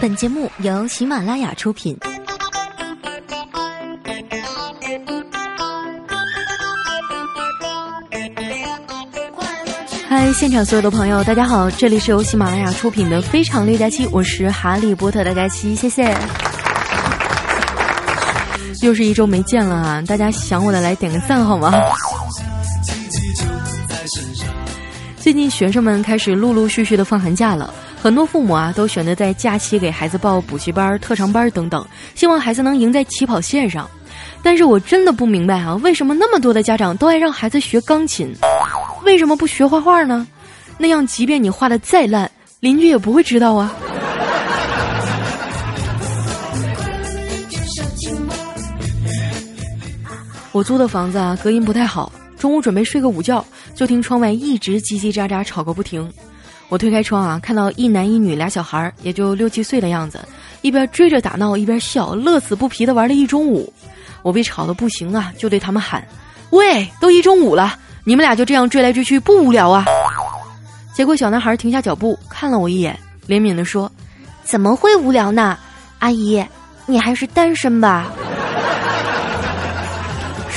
本节目由喜马拉雅出品。嗨，现场所有的朋友，大家好！这里是由喜马拉雅出品的《非常六加七》，我是哈利波特的佳期，谢谢。又是一周没见了啊！大家想我的来点个赞好吗？最近学生们开始陆陆续续的放寒假了。很多父母啊，都选择在假期给孩子报补习班、特长班等等，希望孩子能赢在起跑线上。但是我真的不明白啊，为什么那么多的家长都爱让孩子学钢琴，为什么不学画画呢？那样，即便你画的再烂，邻居也不会知道啊。我租的房子啊，隔音不太好，中午准备睡个午觉，就听窗外一直叽叽喳喳吵个不停。我推开窗啊，看到一男一女俩小孩，也就六七岁的样子，一边追着打闹，一边笑，乐此不疲的玩了一中午。我被吵得不行啊，就对他们喊：“喂，都一中午了，你们俩就这样追来追去，不无聊啊？”结果小男孩停下脚步，看了我一眼，怜悯的说：“怎么会无聊呢？阿姨，你还是单身吧？”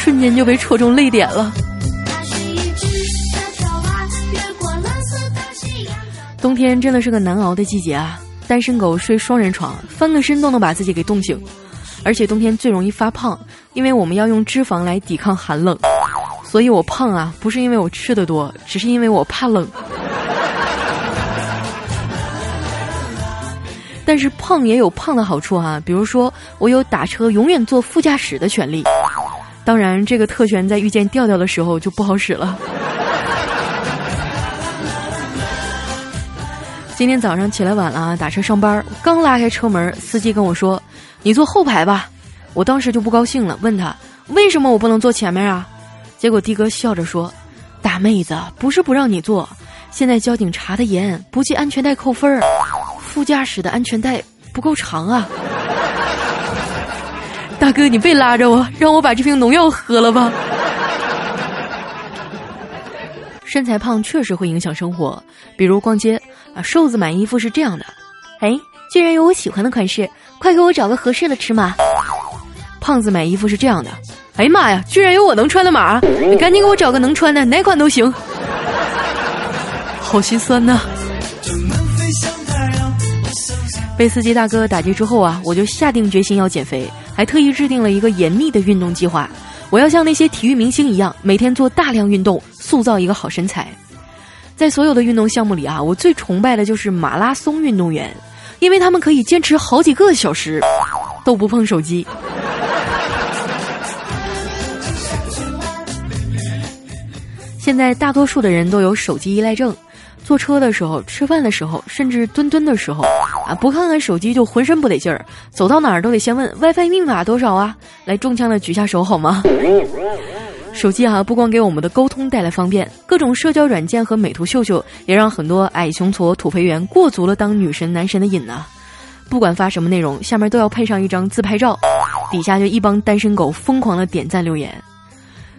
瞬间就被戳中泪点了。冬天真的是个难熬的季节啊！单身狗睡双人床，翻个身都能把自己给冻醒。而且冬天最容易发胖，因为我们要用脂肪来抵抗寒冷。所以我胖啊，不是因为我吃的多，只是因为我怕冷。但是胖也有胖的好处啊，比如说我有打车永远坐副驾驶的权利。当然，这个特权在遇见调调的时候就不好使了。今天早上起来晚了，打车上班，刚拉开车门，司机跟我说：“你坐后排吧。”我当时就不高兴了，问他：“为什么我不能坐前面啊？”结果的哥笑着说：“大妹子，不是不让你坐，现在交警查的严，不系安全带扣分儿，副驾驶的安全带不够长啊。”大哥，你别拉着我，让我把这瓶农药喝了吧。身材胖确实会影响生活，比如逛街啊，瘦子买衣服是这样的，哎，居然有我喜欢的款式，快给我找个合适的尺码。胖子买衣服是这样的，哎呀妈呀，居然有我能穿的码，你赶紧给我找个能穿的，哪款都行。好心酸呐。被司机大哥打击之后啊，我就下定决心要减肥，还特意制定了一个严密的运动计划。我要像那些体育明星一样，每天做大量运动，塑造一个好身材。在所有的运动项目里啊，我最崇拜的就是马拉松运动员，因为他们可以坚持好几个小时都不碰手机。现在大多数的人都有手机依赖症。坐车的时候、吃饭的时候，甚至蹲蹲的时候，啊，不看看手机就浑身不得劲儿。走到哪儿都得先问 WiFi 密码多少啊？来，中枪的举下手好吗？手机啊，不光给我们的沟通带来方便，各种社交软件和美图秀秀也让很多矮穷矬土肥圆过足了当女神男神的瘾呐。不管发什么内容，下面都要配上一张自拍照，底下就一帮单身狗疯狂的点赞留言。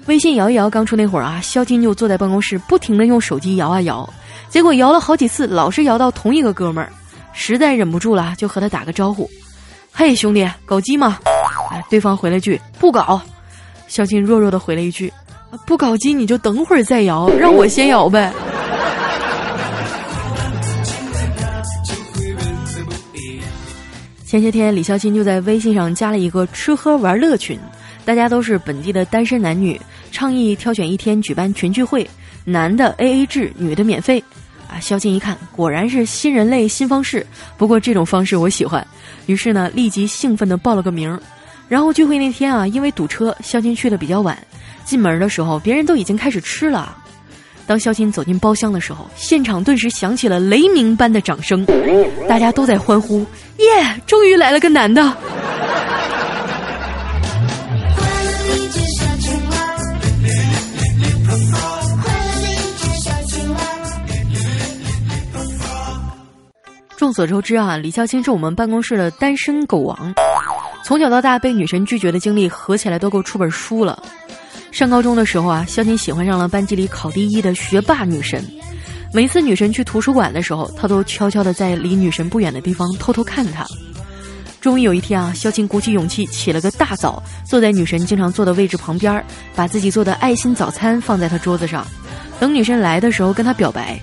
微信摇一摇刚出那会儿啊，肖金就坐在办公室不停的用手机摇啊摇。结果摇了好几次，老是摇到同一个哥们儿，实在忍不住了，就和他打个招呼：“嘿，兄弟，搞基吗？”哎，对方回了句：“不搞。”肖金弱弱的回了一句：“不搞基你就等会儿再摇，让我先摇呗。”前些天，李孝金就在微信上加了一个吃喝玩乐群，大家都是本地的单身男女，倡议挑选一天举办群聚会，男的 A A 制，女的免费。啊，肖金一看，果然是新人类新方式。不过这种方式我喜欢，于是呢，立即兴奋地报了个名。然后聚会那天啊，因为堵车，肖金去的比较晚。进门的时候，别人都已经开始吃了。当肖金走进包厢的时候，现场顿时响起了雷鸣般的掌声，大家都在欢呼：“耶，终于来了个男的！”众所周知啊，李孝清是我们办公室的单身狗王，从小到大被女神拒绝的经历合起来都够出本书了。上高中的时候啊，肖金喜欢上了班级里考第一的学霸女神。每次女神去图书馆的时候，他都悄悄地在离女神不远的地方偷偷看她。终于有一天啊，肖钦鼓起勇气起了个大早，坐在女神经常坐的位置旁边，把自己做的爱心早餐放在她桌子上，等女神来的时候跟她表白。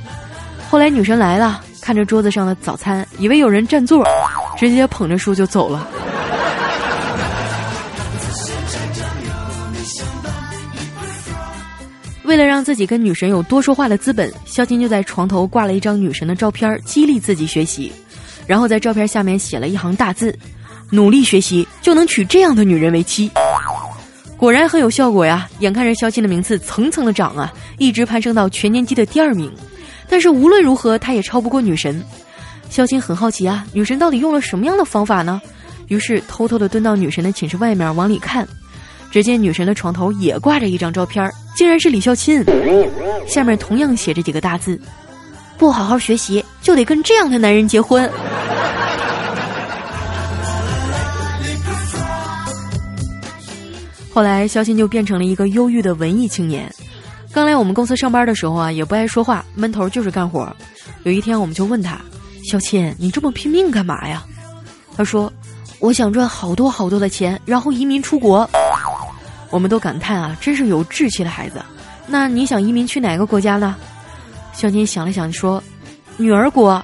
后来女神来了，看着桌子上的早餐，以为有人占座，直接捧着书就走了。为了让自己跟女神有多说话的资本，肖金就在床头挂了一张女神的照片，激励自己学习。然后在照片下面写了一行大字：“努力学习就能娶这样的女人为妻。”果然很有效果呀！眼看着肖金的名次层层的涨啊，一直攀升到全年级的第二名。但是无论如何，他也超不过女神。肖金很好奇啊，女神到底用了什么样的方法呢？于是偷偷的蹲到女神的寝室外面往里看。只见女神的床头也挂着一张照片，竟然是李孝钦，下面同样写着几个大字：“不好好学习，就得跟这样的男人结婚。”后来，肖钦就变成了一个忧郁的文艺青年。刚来我们公司上班的时候啊，也不爱说话，闷头就是干活。有一天，我们就问他：“小倩，你这么拼命干嘛呀？”他说：“我想赚好多好多的钱，然后移民出国。”我们都感叹啊，真是有志气的孩子。那你想移民去哪个国家呢？小金想了想说：“女儿国。”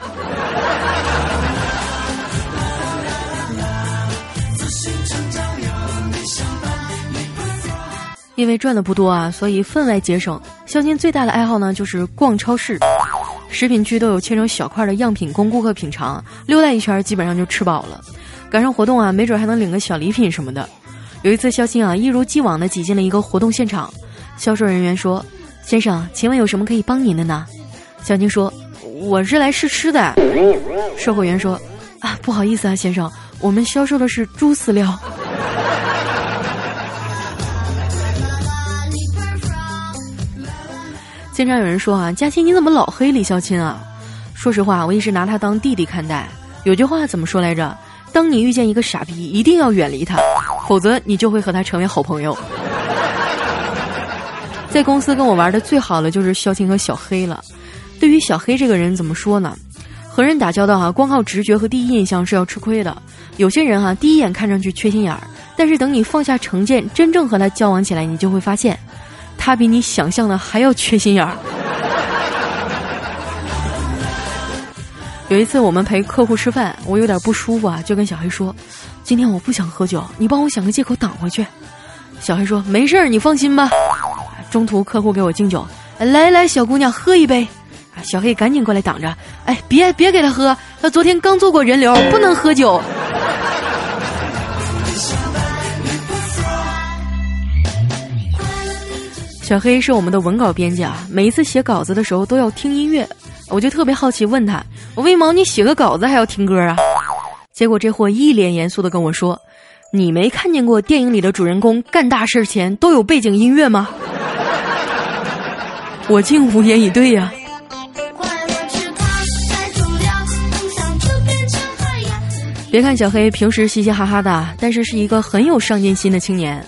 因为赚的不多啊，所以分外节省。肖金最大的爱好呢，就是逛超市，食品区都有切成小块的样品供顾客品尝，溜达一圈基本上就吃饱了。赶上活动啊，没准还能领个小礼品什么的。有一次，肖金啊一如既往的挤进了一个活动现场。销售人员说：“先生，请问有什么可以帮您的呢？”肖金说：“我是来试吃的。”售货员说：“啊，不好意思啊，先生，我们销售的是猪饲料。”经常有人说啊，佳琪你怎么老黑李孝钦啊？说实话，我一直拿他当弟弟看待。有句话怎么说来着？当你遇见一个傻逼，一定要远离他。否则你就会和他成为好朋友。在公司跟我玩的最好的就是肖青和小黑了。对于小黑这个人怎么说呢？和人打交道哈，光靠直觉和第一印象是要吃亏的。有些人哈，第一眼看上去缺心眼儿，但是等你放下成见，真正和他交往起来，你就会发现，他比你想象的还要缺心眼儿。有一次我们陪客户吃饭，我有点不舒服啊，就跟小黑说。今天我不想喝酒，你帮我想个借口挡回去。小黑说：“没事儿，你放心吧。”中途客户给我敬酒，来来，小姑娘喝一杯。小黑赶紧过来挡着，哎，别别给他喝，他昨天刚做过人流，不能喝酒。小黑是我们的文稿编辑啊，每一次写稿子的时候都要听音乐，我就特别好奇，问他：“我为毛你写个稿子还要听歌啊？”结果这货一脸严肃的跟我说：“你没看见过电影里的主人公干大事前都有背景音乐吗？” 我竟无言以对呀。别看小黑平时嘻嘻哈哈的，但是是一个很有上进心的青年。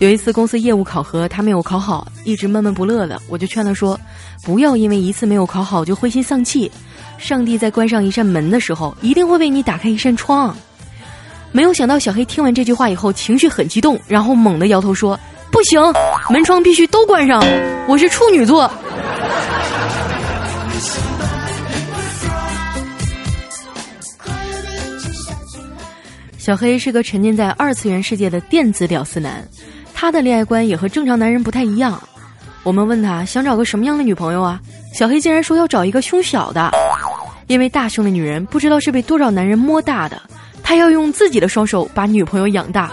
有一次公司业务考核，他没有考好，一直闷闷不乐的，我就劝他说：“不要因为一次没有考好就灰心丧气。”上帝在关上一扇门的时候，一定会为你打开一扇窗。没有想到，小黑听完这句话以后，情绪很激动，然后猛地摇头说：“不行，门窗必须都关上。我是处女座。”小黑是个沉浸在二次元世界的电子屌丝男，他的恋爱观也和正常男人不太一样。我们问他想找个什么样的女朋友啊？小黑竟然说要找一个胸小的。因为大胸的女人不知道是被多少男人摸大的，他要用自己的双手把女朋友养大。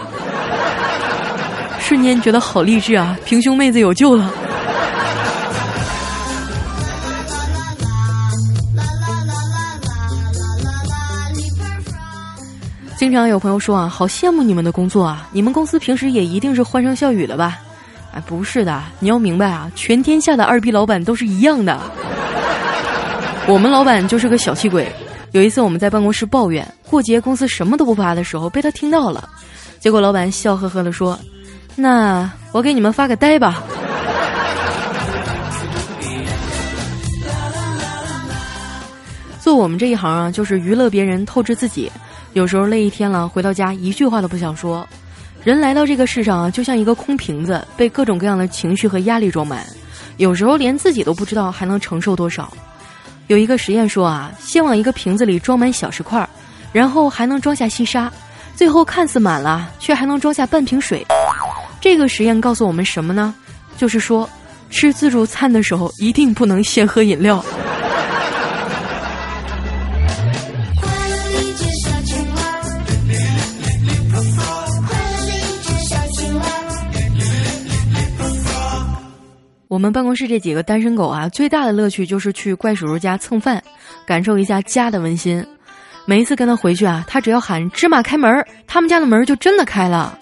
瞬间觉得好励志啊！平胸妹子有救了。经常有朋友说啊，好羡慕你们的工作啊！你们公司平时也一定是欢声笑语的吧？哎，不是的，你要明白啊，全天下的二逼老板都是一样的。我们老板就是个小气鬼。有一次我们在办公室抱怨过节公司什么都不发的时候，被他听到了。结果老板笑呵呵地说：“那我给你们发个呆吧。做我们这一行啊，就是娱乐别人，透支自己。有时候累一天了，回到家一句话都不想说。人来到这个世上啊，就像一个空瓶子，被各种各样的情绪和压力装满。有时候连自己都不知道还能承受多少。有一个实验说啊，先往一个瓶子里装满小石块，然后还能装下细沙，最后看似满了，却还能装下半瓶水。这个实验告诉我们什么呢？就是说，吃自助餐的时候一定不能先喝饮料。我们办公室这几个单身狗啊，最大的乐趣就是去怪叔叔家蹭饭，感受一下家的温馨。每一次跟他回去啊，他只要喊芝麻开门，他们家的门就真的开了。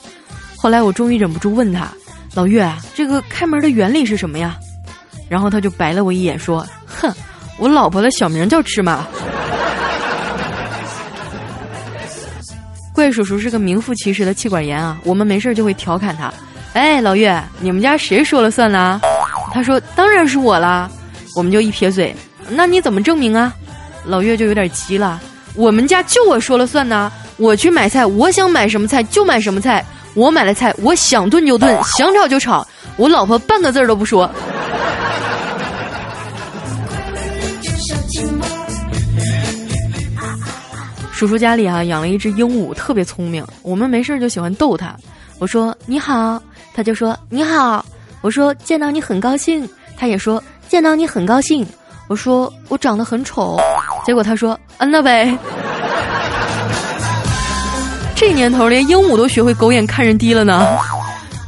后来我终于忍不住问他：“老岳，这个开门的原理是什么呀？”然后他就白了我一眼说：“哼，我老婆的小名叫芝麻。”怪叔叔是个名副其实的气管炎啊，我们没事就会调侃他：“哎，老岳，你们家谁说了算呢？”他说：“当然是我啦。”我们就一撇嘴：“那你怎么证明啊？”老岳就有点急了：“我们家就我说了算呢！我去买菜，我想买什么菜就买什么菜。我买了菜，我想炖就炖，想炒就炒。我老婆半个字儿都不说。”叔叔家里啊养了一只鹦鹉，特别聪明。我们没事就喜欢逗它。我说：“你好。”他就说：“你好。”我说见到你很高兴，他也说见到你很高兴。我说我长得很丑，结果他说嗯那呗。这年头连鹦鹉都学会狗眼看人低了呢。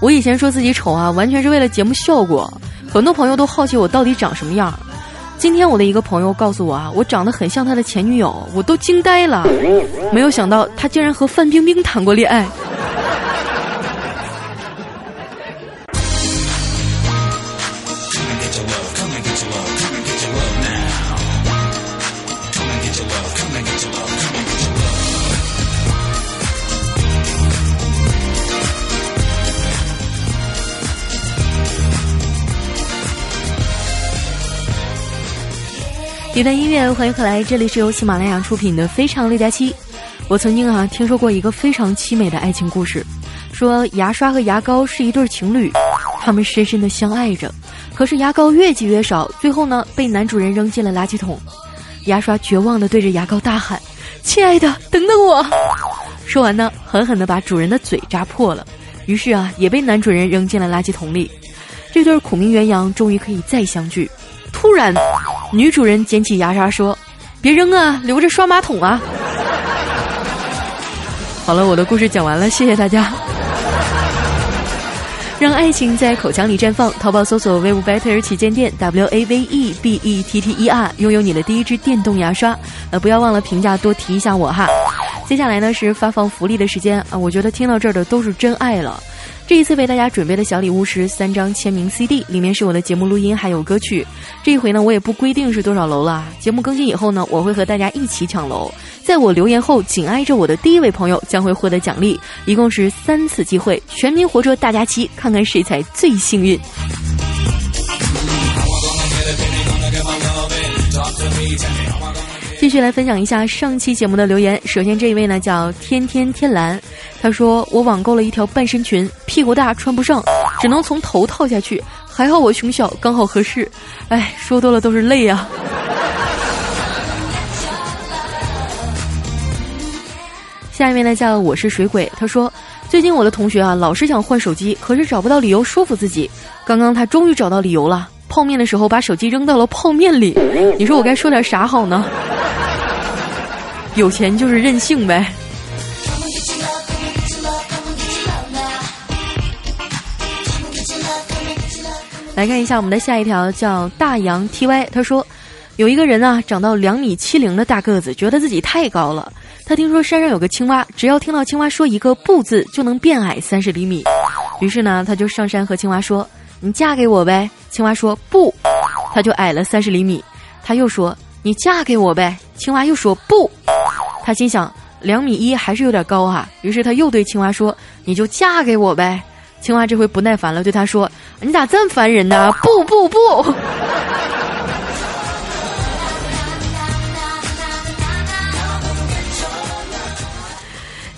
我以前说自己丑啊，完全是为了节目效果。很多朋友都好奇我到底长什么样。今天我的一个朋友告诉我啊，我长得很像他的前女友，我都惊呆了。没有想到他竟然和范冰冰谈过恋爱。一段音乐，欢迎回来，这里是由喜马拉雅出品的《非常六加七》。我曾经啊听说过一个非常凄美的爱情故事，说牙刷和牙膏是一对情侣，他们深深的相爱着，可是牙膏越积越少，最后呢被男主人扔进了垃圾桶。牙刷绝望的对着牙膏大喊：“亲爱的，等等我！”说完呢，狠狠的把主人的嘴扎破了，于是啊也被男主人扔进了垃圾桶里。这对苦命鸳鸯终于可以再相聚。突然。女主人捡起牙刷说：“别扔啊，留着刷马桶啊。”好了，我的故事讲完了，谢谢大家。让爱情在口腔里绽放，淘宝搜索 “wave better” 旗舰店 “w a v e b e t t e r”，拥有你的第一支电动牙刷。呃，不要忘了评价，多提一下我哈。接下来呢是发放福利的时间啊，我觉得听到这儿的都是真爱了。这一次为大家准备的小礼物是三张签名 CD，里面是我的节目录音还有歌曲。这一回呢，我也不规定是多少楼了。节目更新以后呢，我会和大家一起抢楼。在我留言后紧挨着我的第一位朋友将会获得奖励，一共是三次机会，全民活捉大假期，看看谁才最幸运。继续来分享一下上期节目的留言。首先这一位呢叫天天天蓝，他说我网购了一条半身裙，屁股大穿不上，只能从头套下去。还好我胸小，刚好合适。哎，说多了都是泪啊。下一位呢叫我是水鬼，他说最近我的同学啊老是想换手机，可是找不到理由说服自己。刚刚他终于找到理由了，泡面的时候把手机扔到了泡面里。你说我该说点啥好呢？有钱就是任性呗。来看一下我们的下一条，叫大洋 T Y。他说，有一个人啊，长到两米七零的大个子，觉得自己太高了。他听说山上有个青蛙，只要听到青蛙说一个不字，就能变矮三十厘米。于是呢，他就上山和青蛙说：“你嫁给我呗。”青蛙说：“不。”他就矮了三十厘米。他又说：“你嫁给我呗。”青蛙又说：“不。”他心想两米一还是有点高哈，于是他又对青蛙说：“你就嫁给我呗。”青蛙这回不耐烦了，对他说：“你咋这么烦人呢？不不不！”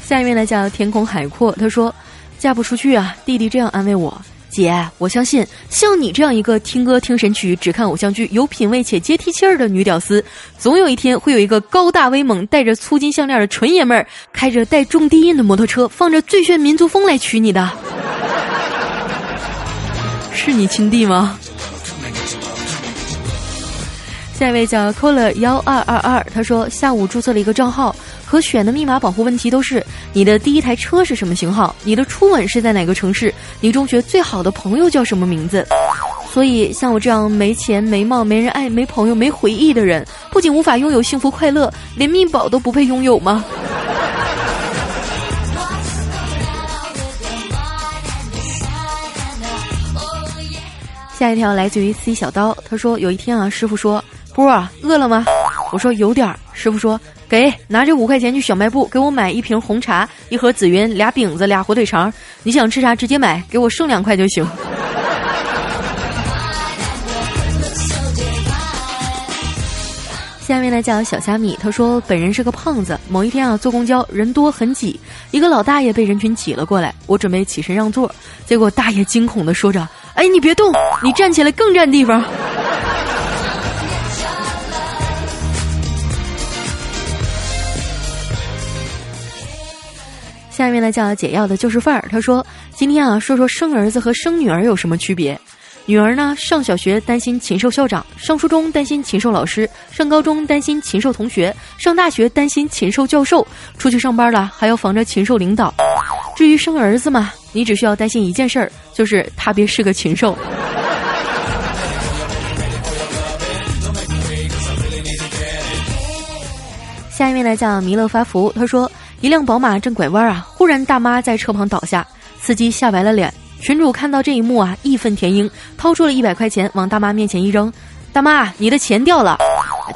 下一位呢叫天空海阔，他说：“嫁不出去啊。”弟弟这样安慰我。姐，我相信像你这样一个听歌听神曲、只看偶像剧、有品位且接地气儿的女屌丝，总有一天会有一个高大威猛、戴着粗金项链的纯爷们儿，开着带重低音的摩托车，放着最炫民族风来娶你的。是你亲弟吗？下一位叫 Cola 幺二二二，他说下午注册了一个账号。可选的密码保护问题都是你的第一台车是什么型号，你的初吻是在哪个城市，你中学最好的朋友叫什么名字。所以像我这样没钱、没貌、没人爱、没朋友、没回忆的人，不仅无法拥有幸福快乐，连密保都不配拥有吗？下一条来自于 C 小刀，他说有一天啊，师傅说波啊，饿了吗？我说有点儿。师傅说。给拿着五块钱去小卖部给我买一瓶红茶，一盒紫云，俩饼子，俩火腿肠。你想吃啥直接买，给我剩两块就行。下面呢叫小虾米，他说本人是个胖子。某一天啊坐公交人多很挤，一个老大爷被人群挤了过来，我准备起身让座，结果大爷惊恐的说着：“哎，你别动，你站起来更占地方。”下面呢叫解药的就是范儿，他说今天啊说说生儿子和生女儿有什么区别。女儿呢上小学担心禽兽校长，上初中担心禽兽老师，上高中担心禽兽同学，上大学担心禽兽教授，出去上班了还要防着禽兽领导。至于生儿子嘛，你只需要担心一件事儿，就是他别是个禽兽。下一位呢叫弥勒发福，他说。一辆宝马正拐弯啊，忽然大妈在车旁倒下，司机吓白了脸。群主看到这一幕啊，义愤填膺，掏出了一百块钱往大妈面前一扔：“大妈，你的钱掉了。”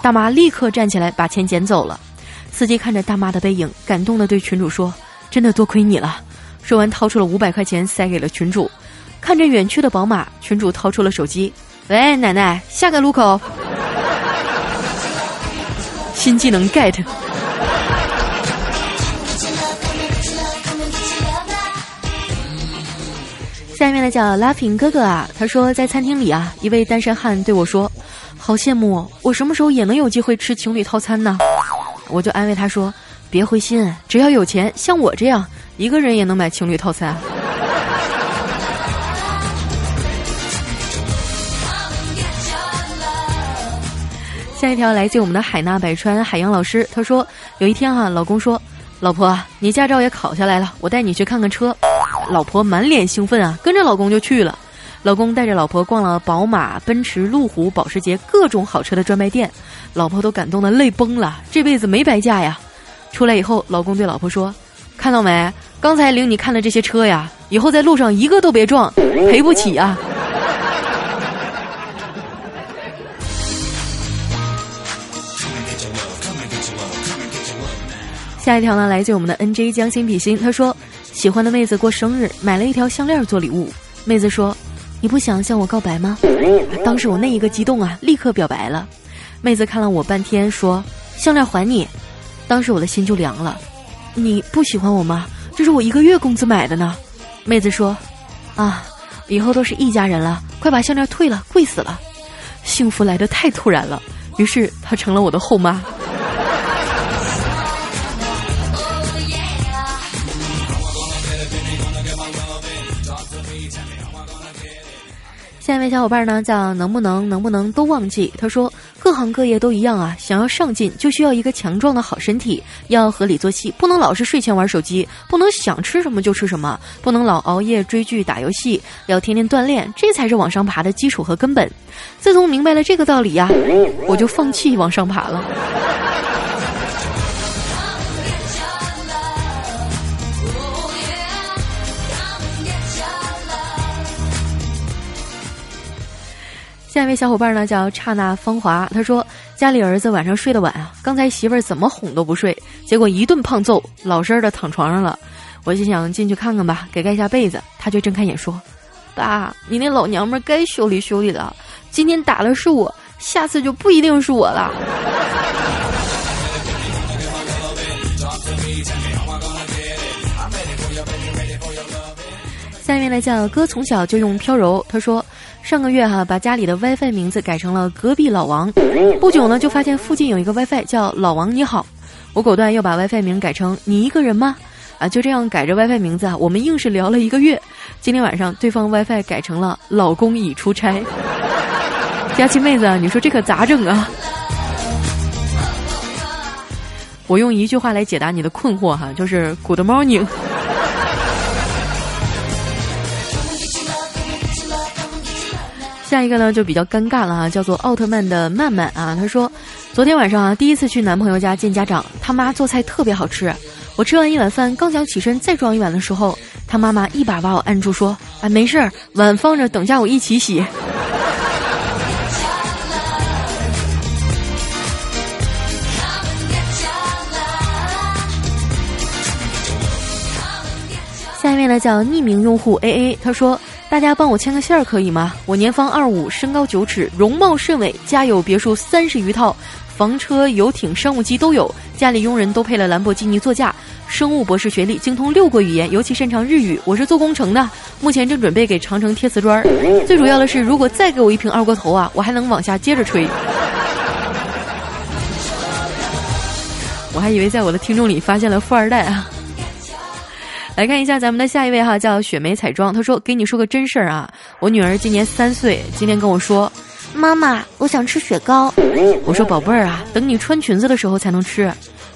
大妈立刻站起来把钱捡走了。司机看着大妈的背影，感动的对群主说：“真的多亏你了。”说完掏出了五百块钱塞给了群主。看着远去的宝马，群主掏出了手机：“喂，奶奶，下个路口。”新技能 get。下面的叫拉平哥哥啊，他说在餐厅里啊，一位单身汉对我说：“好羡慕，我什么时候也能有机会吃情侣套餐呢？”我就安慰他说：“别灰心，只要有钱，像我这样一个人也能买情侣套餐。”下一条来自我们的海纳百川海洋老师，他说有一天哈，老公说：“老婆，你驾照也考下来了，我带你去看看车。”老婆满脸兴奋啊，跟着老公就去了。老公带着老婆逛了宝马、奔驰、路虎、保时捷各种好车的专卖店，老婆都感动的泪崩了，这辈子没白嫁呀。出来以后，老公对老婆说：“看到没？刚才领你看的这些车呀，以后在路上一个都别撞，赔不起啊。”下一条呢，来自我们的 NJ 将心比心，他说。喜欢的妹子过生日，买了一条项链做礼物。妹子说：“你不想向我告白吗？”当时我那一个激动啊，立刻表白了。妹子看了我半天，说：“项链还你。”当时我的心就凉了。你不喜欢我吗？这是我一个月工资买的呢。妹子说：“啊，以后都是一家人了，快把项链退了，贵死了。”幸福来的太突然了，于是她成了我的后妈。下一位小伙伴呢，叫能不能能不能都忘记？他说，各行各业都一样啊，想要上进就需要一个强壮的好身体，要合理作息，不能老是睡前玩手机，不能想吃什么就吃什么，不能老熬夜追剧打游戏，要天天锻炼，这才是往上爬的基础和根本。自从明白了这个道理呀，我就放弃往上爬了。下一位小伙伴呢叫刹那芳华，他说家里儿子晚上睡得晚啊，刚才媳妇儿怎么哄都不睡，结果一顿胖揍，老实的躺床上了。我心想进去看看吧，给盖下被子。他却睁开眼说：“爸，你那老娘们该修理修理了。今天打的是我，下次就不一定是我了。”下面来叫哥从小就用飘柔。他说，上个月哈把家里的 WiFi 名字改成了隔壁老王，不久呢就发现附近有一个 WiFi 叫老王你好，我果断又把 WiFi 名改成你一个人吗？啊，就这样改着 WiFi 名字啊，我们硬是聊了一个月。今天晚上对方 WiFi 改成了老公已出差。佳琪妹子，你说这可咋整啊？我用一句话来解答你的困惑哈，就是 Good morning。下一个呢就比较尴尬了哈，叫做奥特曼的曼曼啊，他说，昨天晚上啊第一次去男朋友家见家长，他妈做菜特别好吃，我吃完一碗饭刚想起身再装一碗的时候，他妈妈一把把我按住说，啊没事儿，碗放着等下我一起洗。下一位呢叫匿名用户 A A，他说。大家帮我牵个线儿可以吗？我年方二五，身高九尺，容貌甚伟，家有别墅三十余套，房车、游艇、商务机都有，家里佣人都配了兰博基尼座驾，生物博士学历，精通六国语言，尤其擅长日语。我是做工程的，目前正准备给长城贴瓷砖。最主要的是，如果再给我一瓶二锅头啊，我还能往下接着吹。我还以为在我的听众里发现了富二代啊。来看一下咱们的下一位哈，叫雪梅彩妆。她说：“给你说个真事儿啊，我女儿今年三岁，今天跟我说，妈妈，我想吃雪糕。我说宝贝儿啊，等你穿裙子的时候才能吃。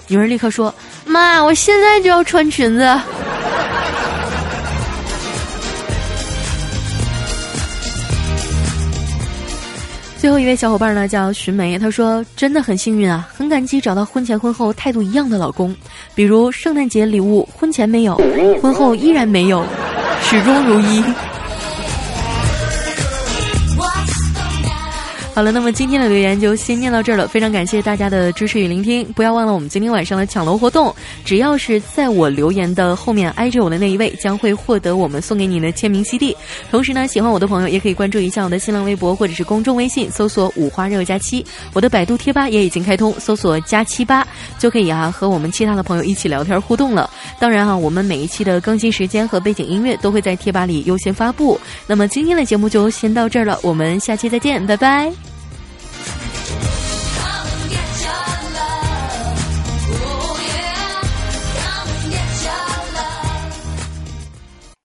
女儿立刻说，妈，我现在就要穿裙子。”最后一位小伙伴呢，叫寻梅，他说：“真的很幸运啊，很感激找到婚前婚后态度一样的老公，比如圣诞节礼物婚前没有，婚后依然没有，始终如一。”好了，那么今天的留言就先念到这儿了。非常感谢大家的支持与聆听，不要忘了我们今天晚上的抢楼活动。只要是在我留言的后面挨着我的那一位，将会获得我们送给你的签名 CD。同时呢，喜欢我的朋友也可以关注一下我的新浪微博或者是公众微信，搜索“五花肉加七”。我的百度贴吧也已经开通，搜索“加七八”就可以啊和我们其他的朋友一起聊天互动了。当然哈，我们每一期的更新时间和背景音乐都会在贴吧里优先发布。那么今天的节目就先到这儿了，我们下期再见，拜拜。